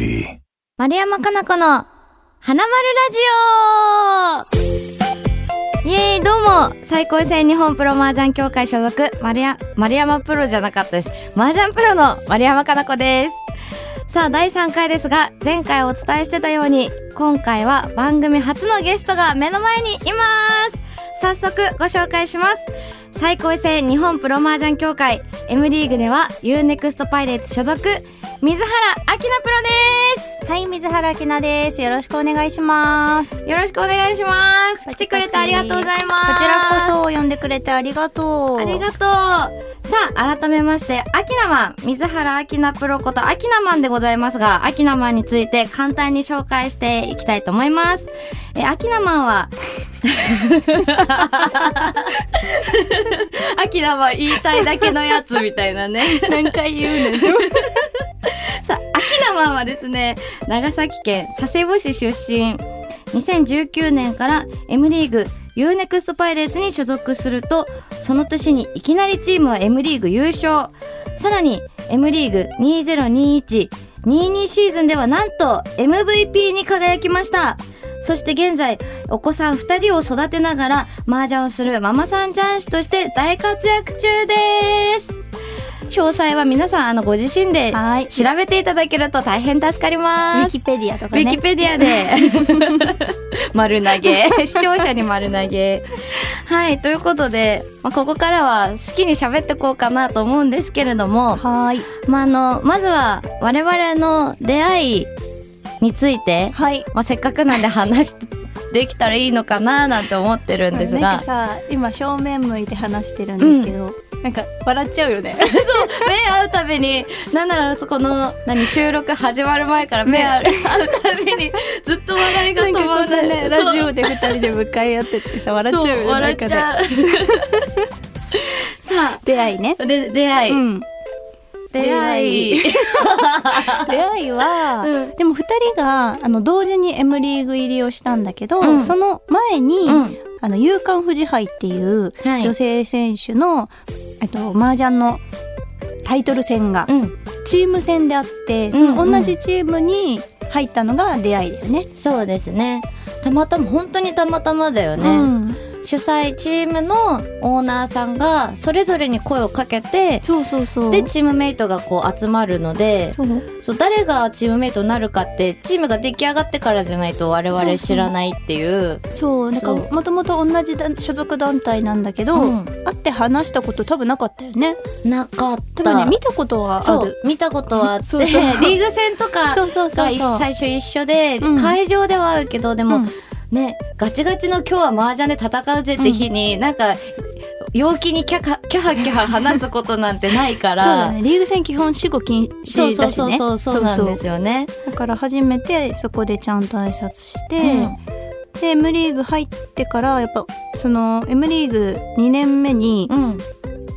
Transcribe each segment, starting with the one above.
Melody. 丸山かな子の花丸ラジオ。イエーイどうも。最高戦日本プロ麻雀協会所属。丸や丸山プロじゃなかったです。麻雀プロの丸山かな子です。さあ第3回ですが前回お伝えしてたように今回は番組初のゲストが目の前にいます。早速ご紹介します。最高戦日本プロ麻雀協会 M リーグでは UNEXT パイレーツ所属水原明菜プロですはい、水原希奈です。よろしくお願いします。こよろしくお願いします。来てくれてありがとうございます。ちらこそ呼んでくれてありがとう。ありがとう。さあ、改めまして、アキナマン、水原アキナプロことアキナマンでございますが、アキナマンについて簡単に紹介していきたいと思います。え、アキナマンは、アキナマン言いたいだけのやつみたいなね。何回言うねん。さあ、アキナマンはですね、長崎県佐世保市出身。2019年から M リーグ UNEXT パイレーツに所属すると、その年にいきなりチームは M リーグ優勝。さらに M リーグ2021-22シーズンではなんと MVP に輝きました。そして現在、お子さん2人を育てながら麻雀をするママさん雀士として大活躍中です。詳細は皆さんあのご自身ではい調べていただけると大変助かりウます。ィキペディアとかね。ウィキペディアで 丸投げ 視聴者に丸投げはいということで、まあ、ここからは好きに喋ってこうかなと思うんですけれども、はーい。まあ、あのまずは我々の出会いについて、はい。まあ、せっかくなんで話できたらいいのかななんて思ってるんですなんがかさ、今正面向いて話してるんですけど、なんか笑っちゃうよね。目合うたびに。なんならそこの何収録始まる前から目合う,、たびにずっと笑いが止まんないね、ラジオで二人で向かい合っててさ、笑っちゃうよね。そう笑っちゃう。さ出会いね。あ。で出会い、うん。出会い。出会い。は、うん。でも二人があの同時に M リーグ入りをしたんだけど、うん。その前に、うん。あの夕刊富士杯っていうはい。女性選手の、えっと麻雀のタイトル戦がうん。チーム戦であって、そうんうん。の同じチームに入ったのが出会いだよね。そうですね。たまたま本当にたまたまだよね、うん主催チームのオーナーさんがそれぞれに声をかけてそうそうそう。でチームメイトがこう集まるのでそう誰がチームメイトになるかってチームが出来上がってからじゃないと我々知らないっていうそうなんかそうもともと同じだ所属団体なんだけど、うん会って話したこと多分なかったよね。なかった多分ね見たことはあそうる。見たことはあってそうそう リーグ戦とかそうそうそうがそう。最初一緒で、うん会場ではあるけどでも、うんねガチガチの今日は麻雀で戦うぜって日に、なんか陽気にキャカキャハキャハ話すことなんてないかそうらだね。リーグ戦基本死後禁そうそう止だしね。そうそうそうなんですよね。だから初めてそこでちゃんと挨拶して、うんで M リーグ入ってからやっぱその M リーグ2年目にうん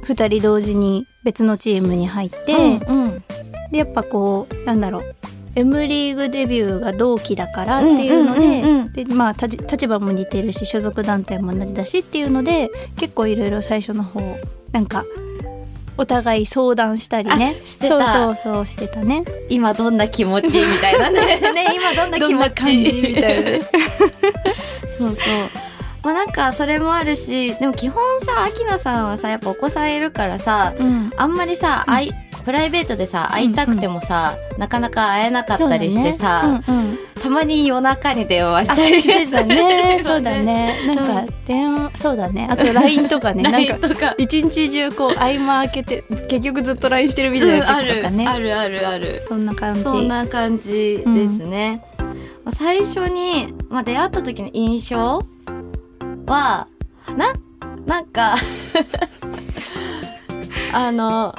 2人同時に別のチームに入って、うんうんでやっぱこうなんだろう M リーグデビューが同期だからっていうので,、うんうんうん。うんでまあ立場も似てるし所属団体も同じだしっていうので結構いろいろ最初の方なんかお互い相談したりね。あしてた。そうそうそうしてたね。今どんな気持ちみたいなね。ね今どんな気持ち。みたいなね。そうそう。まあなんかそれもあるしでも基本さ秋菜さんはさやっぱお子さんいるからさうん。あんまりさ、会いプライベートでさ会いたくてもさ、なかなか会えなかったりしてさ、ね。うんうん。たまに夜中に電話しあたりして。た ね。そそううだね。なんか電話そうだね。あと LINE とかね。なんか一日中こう合間開けて結局ずっと LINE してるみたいな時とかね、ある。あるあるそんな感じ。そんな感じですね、まあ最初に、まあ、出会った時の印象はななんか あの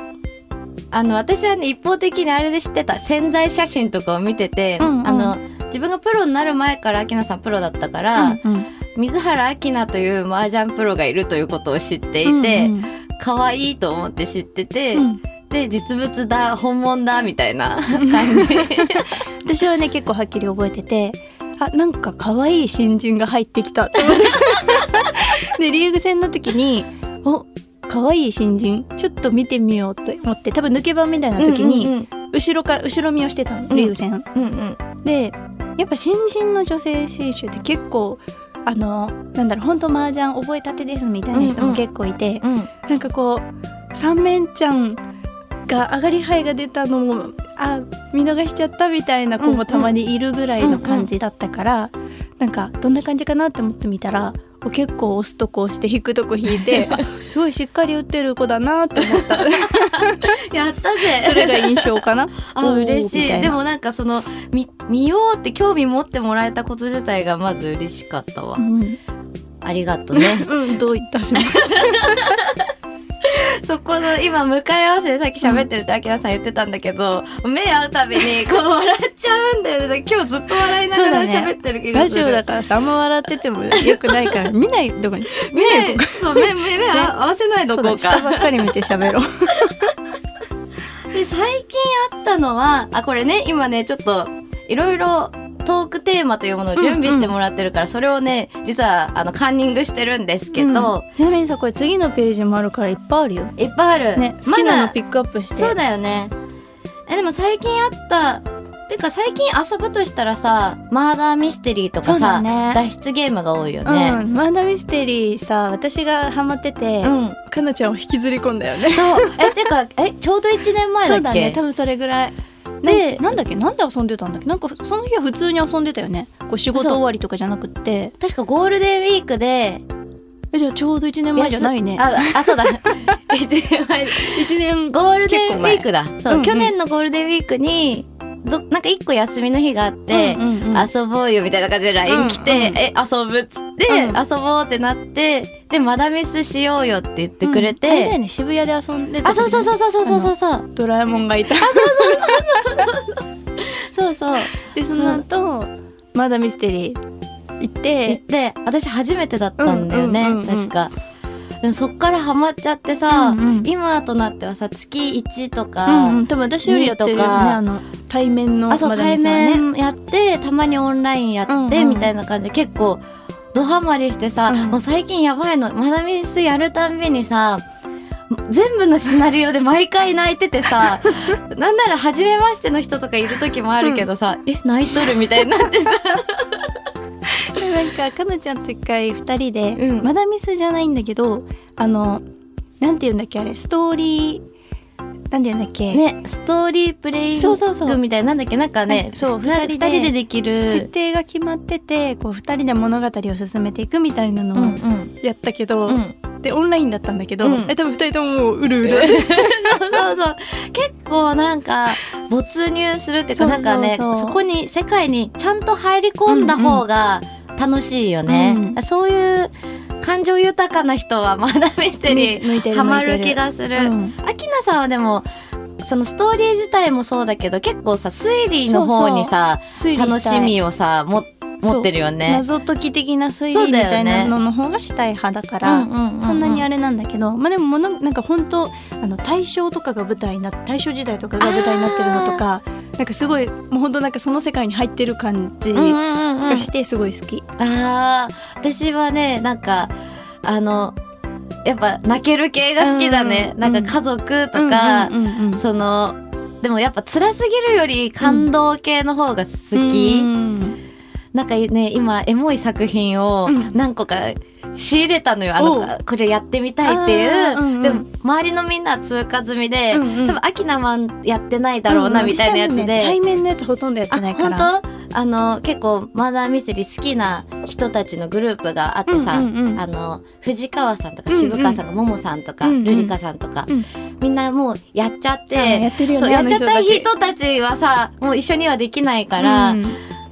あの私はね一方的にあれで知ってた潜在写真とかを見てて、うんうん。あの自分がプロになる前からアキナさんプロだったから、うんうん。水原アキナという麻雀プロがいるということを知っていて、うん可愛いと思って知ってて、うん。で実物だ本物だみたいな 感じ。私はね結構はっきり覚えててあなんか可愛い新人が入ってきたって思って。でリーグ戦の時にお可愛い新人ちょっと見てみようと思って多分抜け番みたいな時に、うんうんうん。後ろから後ろ見をしてたのうん。リーグ戦、うんうん。でやっぱ新人の女性選手って結構あのなんだろう本当麻雀覚えたてですみたいな人もうんうん。結構いて、うん。なんかこう三面ちゃんが上がり牌が出たのもあ見逃しちゃったみたいな子もたまにいるぐらいの感じだったから、なんかどんな感じかなって思ってみたら結構押すとこ押して引くとこ引いて あすごいしっかり打ってる子だなって思った。やったぜ。それが印象かな。あ嬉しい。でもなんかその見見ようって興味持ってもらえたこと自体がまず嬉しかったわ。うん、ありがとうね。うん、どういたしまして そこの今向かい合わせでさっき喋ってるってあきらさん言ってたんだけど目合うたびにこう笑っちゃうんだよね。今日ずっと笑いながら喋ってる気がする。ラジオだからさあんま笑っててもよくないから 見ないどこに？見ない目こ。そう目目目合わせないどこうかだ下ばっかり見て喋ろう。で最近あったのはあこれね今ねちょっといろいろトークテーマというものを準備してもらってるから、それをね実はあのカンニングしてるんですけど、うん。ちなみにさこれ次のページもあるからいっぱいあるよ。いっぱいある、ね好きなのピックアップして、そうだよね。えでも最近あったてか最近遊ぶとしたらさマーダーミステリーとかさ、ね。脱出ゲームが多いようねん、マーダーミステリーさ私がハマってて、うん、かなちゃんを引きずり込んだよね。そう。えてかえちょうど1年前だっけ？そうだね。多分それぐらいでなんだっけ？なんで遊んでたんだっけ？なんかその日は普通に遊んでたよね。こう仕事終わりとかじゃなくて。確かゴールデンウィークでえじゃあちょうど1年前じゃないね。ああそうだ。1年前。1年ゴールデンウィークだ。そう、うんうん、去年のゴールデンウィークにどなんか一個休みの日があって、うんうんうん、遊ぼうよみたいな感じで LINE 来て、うんうん、え遊ぶっつって、うん、遊ぼうってなってでマダミスしようよって言ってくれて、うん、ね、渋谷で遊んでた、ね、あそうそうそうそうそうそうそう。ドラえもんがいた。あそうそうそうそう。でその後まだミステリー行っ行ってて私初めてだったんだよね、確か。でもそっからハマっちゃってさ、うんうん。今となってはさ月1とか、うんうん、多分私よりやってるよねあの対面のあそう対面やってたまにオンラインやって、みたいな感じで結構ドハマりしてさ、うん。もう最近やばいの。マダミスやるたんびにさ全部のシナリオで毎回泣いててさ なんなら初めましての人とかいる時もあるけどさ、え泣いとるみたいになってさ。なんかかなちゃんと一回二人で、うん。マダミスじゃないんだけどあのなんて言うんだっけあれストーリーなんて言うんだっけ、ねストーリープレインそうそうそう。グみたいななんだっけ？なんかねはいそうふた二人でででき設る定が決まっててこう二人で物語を進めていくみたいなのをうんうん。やったけど、うんでオンラインだったんだけど、うん。え多分二人とももううるうる。そうそう結構なんか没入するっていうかなんかねそこに世界にちゃんと入り込んだ方が楽しいよね、うん。そういう感情豊かな人はまだミステリーハマる気がする、うん。アキナさんはでもそのストーリー自体もそうだけど結構さ推理の方にさ楽しみをさも持ってるよね。謎解き的な推理みたいなのの方がしたい派だから、うんうんうんうんそんなにあれなんだけど、まあでもものなんか本当あの大正とかが舞台にな大正時代とかが舞台になってるのとかなんかすごいもう本当なんかその世界に入ってる感じうんうんうんうん。がしてすごい好き。ああ私はねなんかあのやっぱ泣ける系が好きだね、うんなんか家族とか、うんうんうんそのでもやっぱ辛すぎるより感動系の方が好き、うんなんかね今エモい作品をうん。何個か仕入れたのよ、あのこれやってみたいっていう、うんうんでも周りのみんなは通過済みで、うん。うん多分アキナマンやってないだろうなみたいなやつで、私多分ね対面のやつほとんどやってあないから。本当？あの結構マーダーミステリー好きな人たちのグループがあってさ、うんうんうんあの藤川さんとかうんうん渋川さんとかももさんとか、うんうんルリカさんとか、うん。みんなもうやっちゃっうんて、やってるよね。そうやっちゃった人人たちはさもう一緒にはできないか、から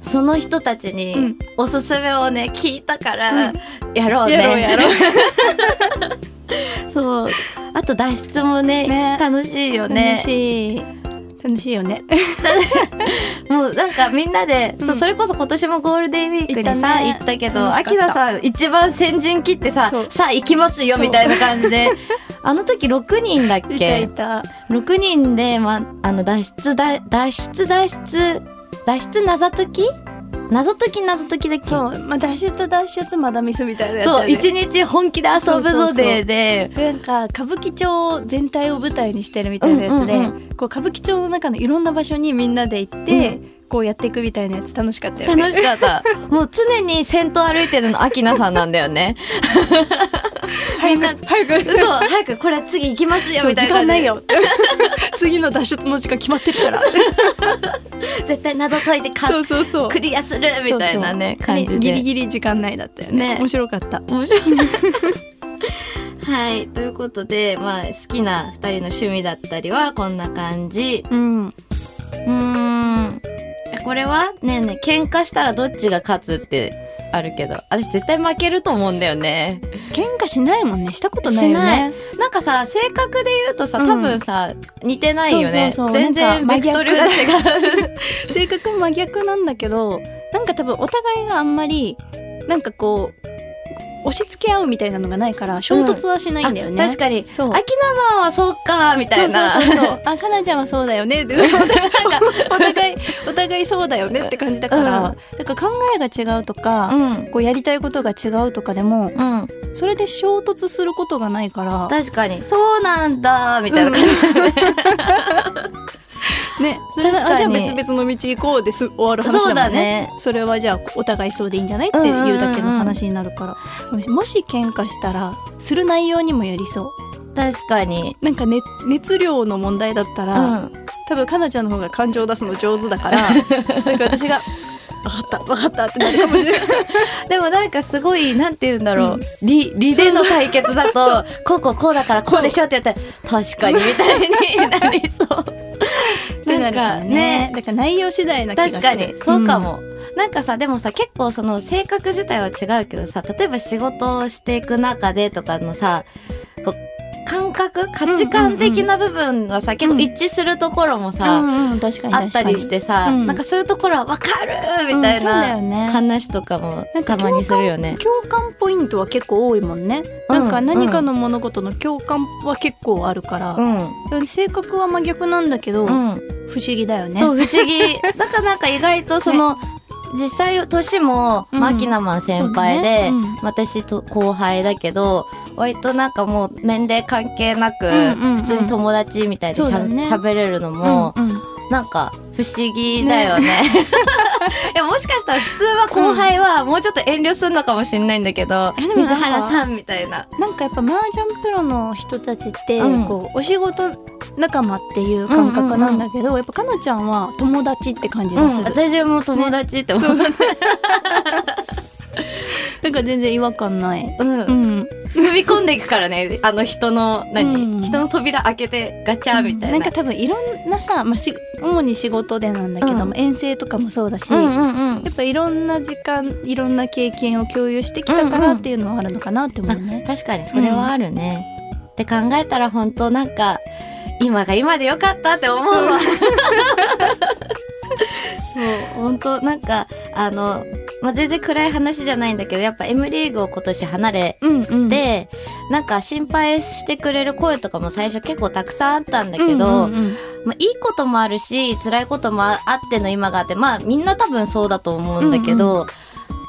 その人たちうにんおすすめをね聞いたから、うんやろうね。やろうやろう。そうあと脱出もねね楽しいよね楽。しい。楽しいよね。もうなんかみんなで、うんそうそれこそ今年もゴールデンウィークにさ行ったね行ったけど楽しかったアキナさん一番先陣切ってささあ行きますよみたいな感じで あの時6人だっいたいけた。6人で、ま、あの脱出だ脱出脱出脱出謎解き？謎解き謎解きだっけ？そう、まあ、脱出脱出まだミスみたいなやつだそう一日本気で遊ぶぞででで。なんか歌舞伎町全体を舞台にしてるみたいなやつで、うんうんこう歌舞伎町の中のいろんな場所にみんなで行って、こうやっていくみたいなやつ楽しかったよね。楽しかった。もう常に先頭歩いてるのアキナさんなんだよね。みんな早く。そう早くこれ次行きますよみたいな。感じで時間ないよ。次の脱出の時間決まってるから。絶対謎解いてかそうそうそう。クリアするみたいなね感じで。ギリギリ時間内だったよね。ね。面白かった。面白い。はいということでまあ好きな二人の趣味だったりはこんな感じ。うん。うーんこれはねえねえ喧嘩したらどっちが勝つってあるけど私絶対負けると思うんだよね。喧嘩しないもんね。したことないよね。なんかさ性格で言うとさうん。多分さ、似てないよね。そうそうそう。全然ベクトルが違う 性格真逆なんだけどなんか多分お互いがあんまりなんかこう押し付け合うみたいなのがないから衝突はしないんだよね、あ確かに。そう。秋生はそうかみたいな。そうそうそう。あかなちゃんはそうだよね。って お互いお互いそうだよねって感じだから、うん。だから考えが違うとか、うん。こうやりたいことが違うとかでもうん。それで衝突することがないから。確かに。そうなんだみたいな感じ、ねそれじゃあ別々の道行こうです終わる話だだもんね。ね。それはじゃあお互いそうでいいんじゃないっていうだけの話になるから、もしもし喧嘩したらする内容にもよりそう。確かに。なんか、ね、熱量の問題だったうら、ん。多分かなちゃんの方が感情を出すの上手だから なんか私が「分かった。分かった」ってなるかもしれない。でもなんかすごいなんて言うんだろう、うん。理理での解決だとこうこうこうだからこうでしょって言ったら確かにみたいになりそう。なるからね。ね。だから内容次第な気がする。確かにそうかも、なん。かさでもさ結構その性格自体は違うけどさ例えば仕事をしていく中でとかのさ感覚価値観的な部分がさ、結構一致するところもうんさ、うんうん確かにあったりしてさ、うん。なんかそういうところは分かるみたいなね。話とかもたまにするよね。共感ポイントは結構多いもんね、うん。なんか何かの物事の共感は結構あるから。う、ん、性格は真逆なんだけど、うん、不思議だよね。そう不思議。だからなんか意外とその、実際年も、うん。まあ、アキナマン先輩で、そうだね私と後輩だけど割となんかもう年齢関係なく、うんうんうん。普通に友達みたいでしゃそうだね。喋れるのも、うんうん。なんか不思議だよね。いやもしかしたら普通は後輩はもうちょっと遠慮するのかもしれないんだけど、えでもなんか水原さんみたいな。なんかやっぱ麻雀プロの人たちって、うんこうお仕事仲間っていう感覚なんだけど、やっぱかなちゃんは友達って感じうんがする、、私も友達って思う。だから全然違和感ない、うん。うん、踏み込んでいくからね。あの人の何、うん。人の扉開けてガチャみたいな。なんか多分いろんなさ、まあ、し主に仕事でなんだけども、うん。遠征とかもそうだし、うんうんうん。やっぱいろんな時間いろんな経験を共有してきたからっていうのはあるのかなって思うね。確かにそれはあるね。って考えたら本当なんか今が今でよかったって思うわ。そう。本当なんかあの、まあ、全然暗い話じゃないんだけどやっぱ M リーグを今年離れうんうん、て、なんか心配してくれる声とかも最初結構たくさんあったんだけど、うんうんうん。まあ、いいこともあるし辛いこともあっての今があってまあみんな多分そうだと思うんだけど、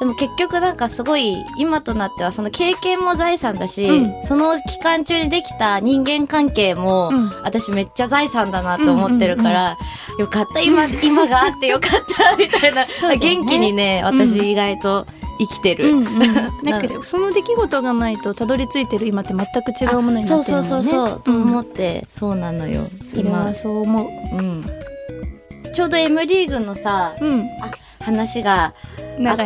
でも結局なんかすごい今となってはその経験も財産だし、うん。その期間中にできた人間関係も、うん。私めっちゃ財産だなと思ってるから、よかった今 今があってよかったみたいな、だね。元気にねうん。私意外と生きてる。うんうん、だけどその出来事がないとたどり着いてる今って全く違うものになってるもんね。そうそうそうそう、とん。思ってそうなのよ今。そう思う。ん、ちょうど M リーグのさう。うん。話が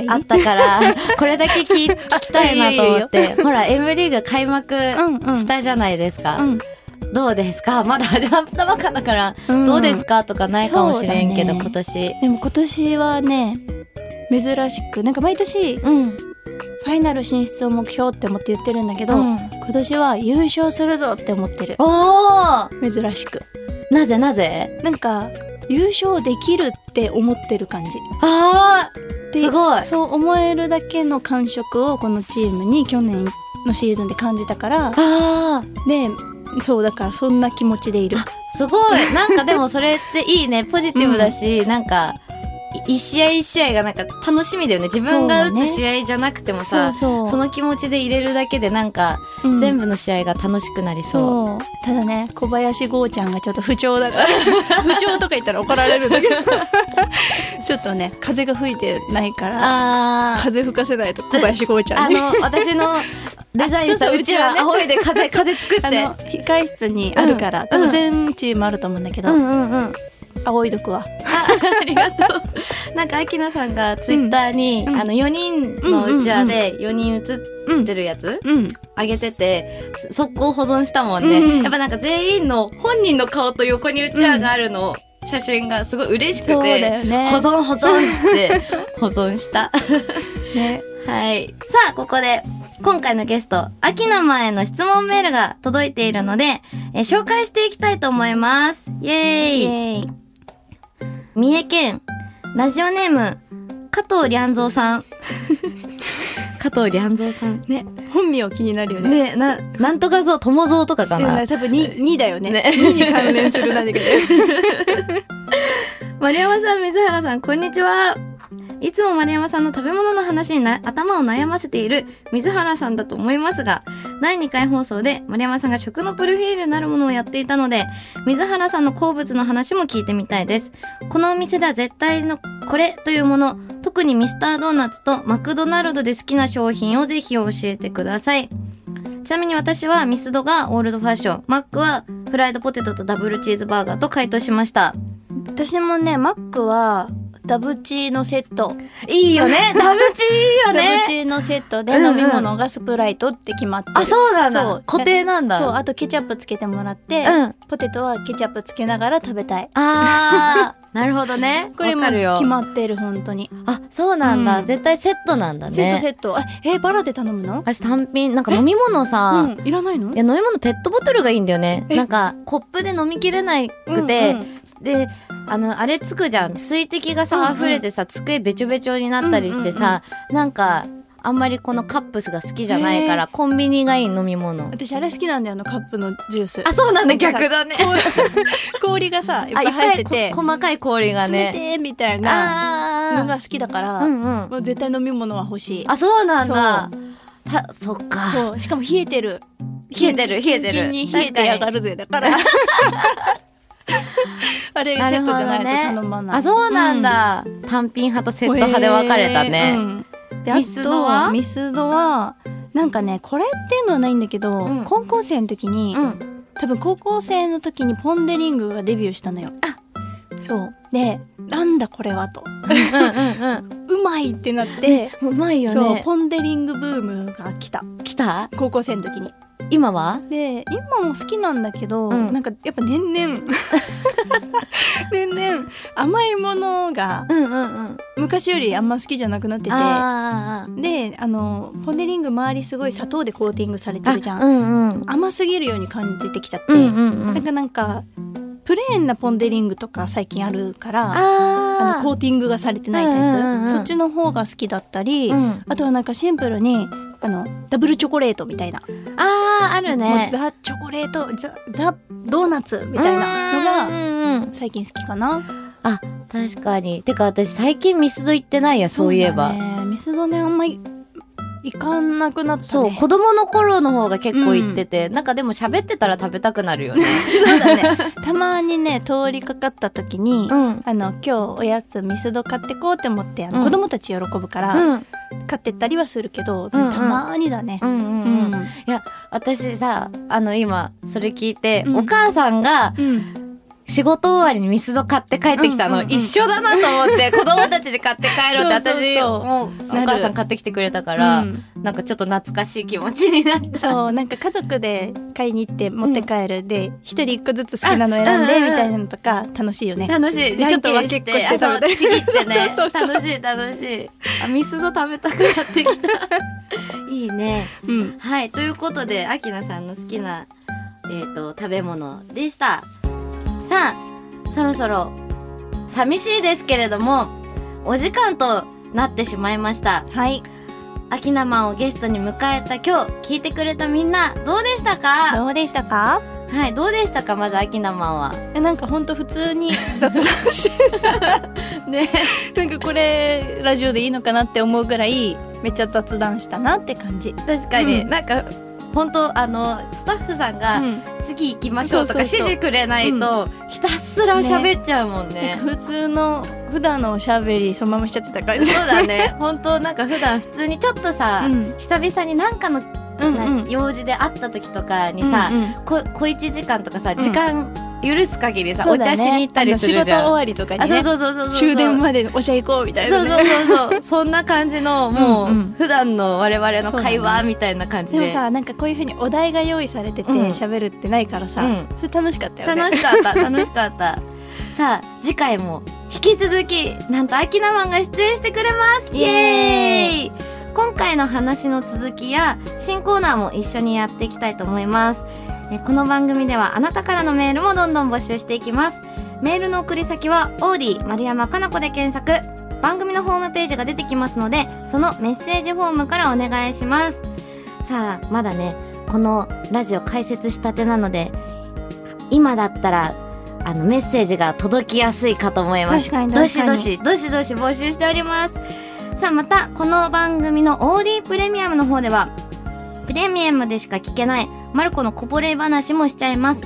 あったから これだけ聞い聞きたいなと思って。ほら M リーグ開幕うんうん。したじゃないですか、うん。どうですか？まだ始まったばっかだから、うん。どうですか？とかないかもしれんけど、ね。今年。でも今年はね珍しくなんか毎年フうん。ァイナル進出を目標って思って言ってるんだけど、うん。今年は優勝するぞって思ってる。おー。珍しく。なぜなぜ？なんか優勝できるって思ってる感じ。あーですごい。そう思えるだけの感触をこのチームに去年のシーズンで感じたからあでそうだからそんな気持ちでいる。ーすごい。なんかでもそれっていいね。ポジティブだし、なんか一試合一試合がなんか楽しみだよね。自分が打つ試合じゃなくてもさ、そうそうその気持ちで入れるだけでなんか、うん全部の試合が楽しくなりそう。ただね小林剛ちゃんがちょっと不調だから 不調とか言ったら怒られるんだけどちょっとね風が吹いてないから。風吹かせないと小林剛ちゃんにあの、私の デザインしたそうちはうちはね仰いで風、風作って。あの控室にあるから、うん多分全チームあると思うんだけど、うんうんうん。仰いどくわあありがとう。なんか、アキナさんがツイッターに、うんあの、4人のうちわで4人写ってるやつ、うんあげてて、そ速攻保存したもんね。うんやっぱなんか全員の本人の顔と横にうちわがあるの、写真がすごい嬉しくて、ね保存保存って 保存した。ねはい。さあ、ここで、今回のゲスト、秋名前の質問メールが届いているので、えー紹介していきたいと思います。イエーイイエーイ三重県、ラジオネーム、加藤良三さん。加藤良三さん。ね本名気になるよねねな、なんとかぞ、友蔵とかかな。多分 2, 2だよねね2に関連する何かで 丸山さん、水原さん、こんにちは。いつも丸山さんの食べ物の話にな頭を悩ませている水原さんだと思いますが、第2回放送で丸山さんが食のプロフィールなるものをやっていたので、水原さんの好物の話も聞いてみたいです。このお店では絶対のこれというもの、特にミスタードーナツとマクドナルドで好きな商品をぜひ教えてください。ちなみに私はミスドがオールドファッション、マックはフライドポテトとダブルチーズバーガーと回答しました。私もねマックはダブチーのセット。いいよね。ダブチいいよダブね。チーのセットで飲み物がスプライトって決まってる。あ、そうなんだ。固定なんだ。そう。あとケチャップつけてもらって、うん。ポテトはケチャップつけながら食べたい。あー、なるほどね。これも決まってる本当に、あ、そうなんだ。うん。絶対セットなんだね。セットセット。あえバラで頼むの？私単品、なんか飲み物さ、うんいらないの？いや飲み物ペットボトルがいいんだよね。え？なんかコップで飲みきれなくて、うんうん。で、あの、あれつくじゃん。水滴がさ、溢れてさ、机べちょべちょになったりしてさ、なんか、あんまりこのカップスが好きじゃないから、コンビニがいい飲み物。私あれ好きなんだよあのカップのジュースあ、そうなんだ、逆だね。氷がさ いっぱあ、い入っててこ細かい氷が冷ね。てーみたいなのあが好きだから、あ。うんうん。もう絶対飲み物は欲しいあ、そうなんだ。た、そっか。そうしかも冷えてる冷えてる冷えてるキンキンに冷えてやがるぜだからあ れセットじゃないと頼まない。あ、そうなん、だ。単品派とセット派で分かれたね。へー。うん。でミスドは？ミスドはなんかねこれっていうのはないんだけど、うん。高校生の時に、うん。多分高校生の時にポン・デ・リングがデビューしたのよ。あ。そう。でなんだこれはと。うんうんう まいってなって。うん。うまいよそうね。ポン・デ・リングブームが来た。来た？高校生の時に今は？で今も好きなんだけど、うんなんかやっぱ年々 年々甘いものが。昔よりあんま好きじゃなくなっててあであのポン・デ・リング周りすごい砂糖でコーティングされてあ。るじゃん、うんうん。甘すぎるように感じてきちゃって、うんうんうん。なんかなんかプレーンなポン・デ・リングとか最近あるからああのコーティングがされてないタイプ、うんうんうんそっちの方が好きだったり、うん。あとはなんかシンプルにあのダブルチョコレートみたいな、あー、あるね。ザ・チョコレートザ・ザドーナツみたいなのうが。最近好きかなあ、確かに。てか私最近ミスド行ってないや、そういえば。だねミスドねあんまり行かなくなったそう、ね子供の頃の方が結構行ってて、なんかでも喋ってたら食べたくなるよね。そうだねたまにね通りかかった時に、うん。あの今日おやつミスド買ってこうって思ってあの、うん子供たち喜ぶから、うん。買ってったりはするけど、うんうんたまにだねう。んうんううん。んいや、私さ、あの今、それ聞いて、うんお母さんがうん仕事終わりにミスド買って帰ってきたの、一緒だなと思って、子供たちで買って帰ろうって、私、もう、お母さん買ってきてくれたから、うんなんかちょっと懐かしい気持ちになった。そうなんか家族で買いに行って持って帰るで一人一個ずつ好きなの選んでみたいなのとか楽しいよね。楽しい。でちょっと分けっこして食べてあそうちぎってね。楽しい、楽しい。あ、ミスド食べたくなってきた。いいね。うんはい。ということで、アキナさんの好きな、えっ、と、食べ物でした。さあ、そろそろ、寂しいですけれども、お時間となってしまいました。はい。アキナマンをゲストに迎えた今日、聞いてくれたみんな、どうでしたか？どうでしたか？はいどうでしたか？まずアキナマンは。えなんかほんと普通に 雑談して。ね。なんかこれラジオでいいのかなって思うぐらいめっちゃ雑談したなって感じ。確かに、うん。なんか本当あのスタッフさんが、うん。次行きましょうとか指示くれないと、ひたすら喋っちゃうもんね。なんか普通の普段のおしゃべりそのまましちゃってた感じ。そうだね。本当なんか普段普通にちょっとさ、うん。久々になんかの、うんなうん。用事で会った時とかにさ、うんうん。こ小一時間とかさん。時間許す限りさ、ね。茶しに行ったりするじゃん。仕事終わりとかあそうにねそうそうそうそう。終電までお茶行こうみたいなね。そうそうそうそう。そんな感じのもう、うんうん。普段の我々の会話ねみたいな感じで。でもさなんかこういうふうにお題が用意されててうん。喋るってないからさ、うん。それ楽しかったよね。楽しかった 楽しかった。さあ次回も引き続きなんとアキナマンが出演してくれます。イエーイ。今回の話の続きや新コーナーも一緒にやっていきたいと思いますえこの番組ではあなたからのメールもどんどん募集していきます。メールの送り先はオーディ丸山かな子で検索。番組のホームページが出てきますのでそのメッセージフォームからお願いします。さあまだねこのラジオ開設したてなので今だったらあのメッセージが届きやすいかと思います。どしどしどしどし募集しております。さあまたこの番組の OD プレミアムの方ではプレミアムでしか聞けないマルコのこぼれ話もしちゃいます。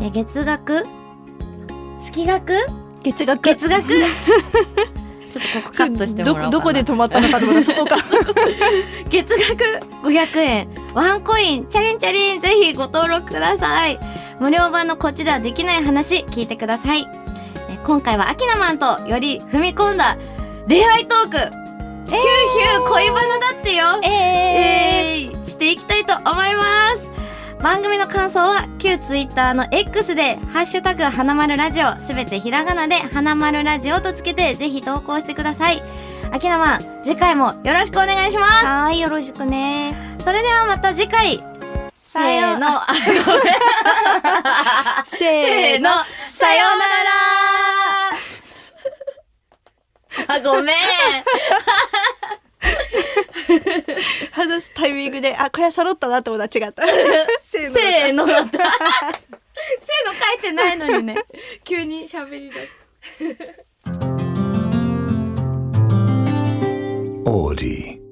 え月額？月額？月額？月額？ちょっとここカットしてどどこで止まったのかと思ったそ こか月額500円。ワンコイン。チャリンチャリン。ぜひご登録ください。無料版のこっちではできない話聞いてください。え今回はアキナマンとより踏み込んだ恋愛トーク、ヒューヒュー恋バナだってよ。ええーしていきたいと思います番組の感想は旧ツイッターの X で「ハッシュタグ花丸ラジオ」すべてひらがなで「花丸ラジオ」とつけてぜひ投稿してください。アキナマン次回もよろしくお願いします。はーいよろしくね。それではまた次回。せーの。せーの。さようなら。あごめん 話すタイミングであこれは揃ったなって思ったら違った。せーのだった。せーのだった。せーの書いてないのにね。急に喋り出す。Audi.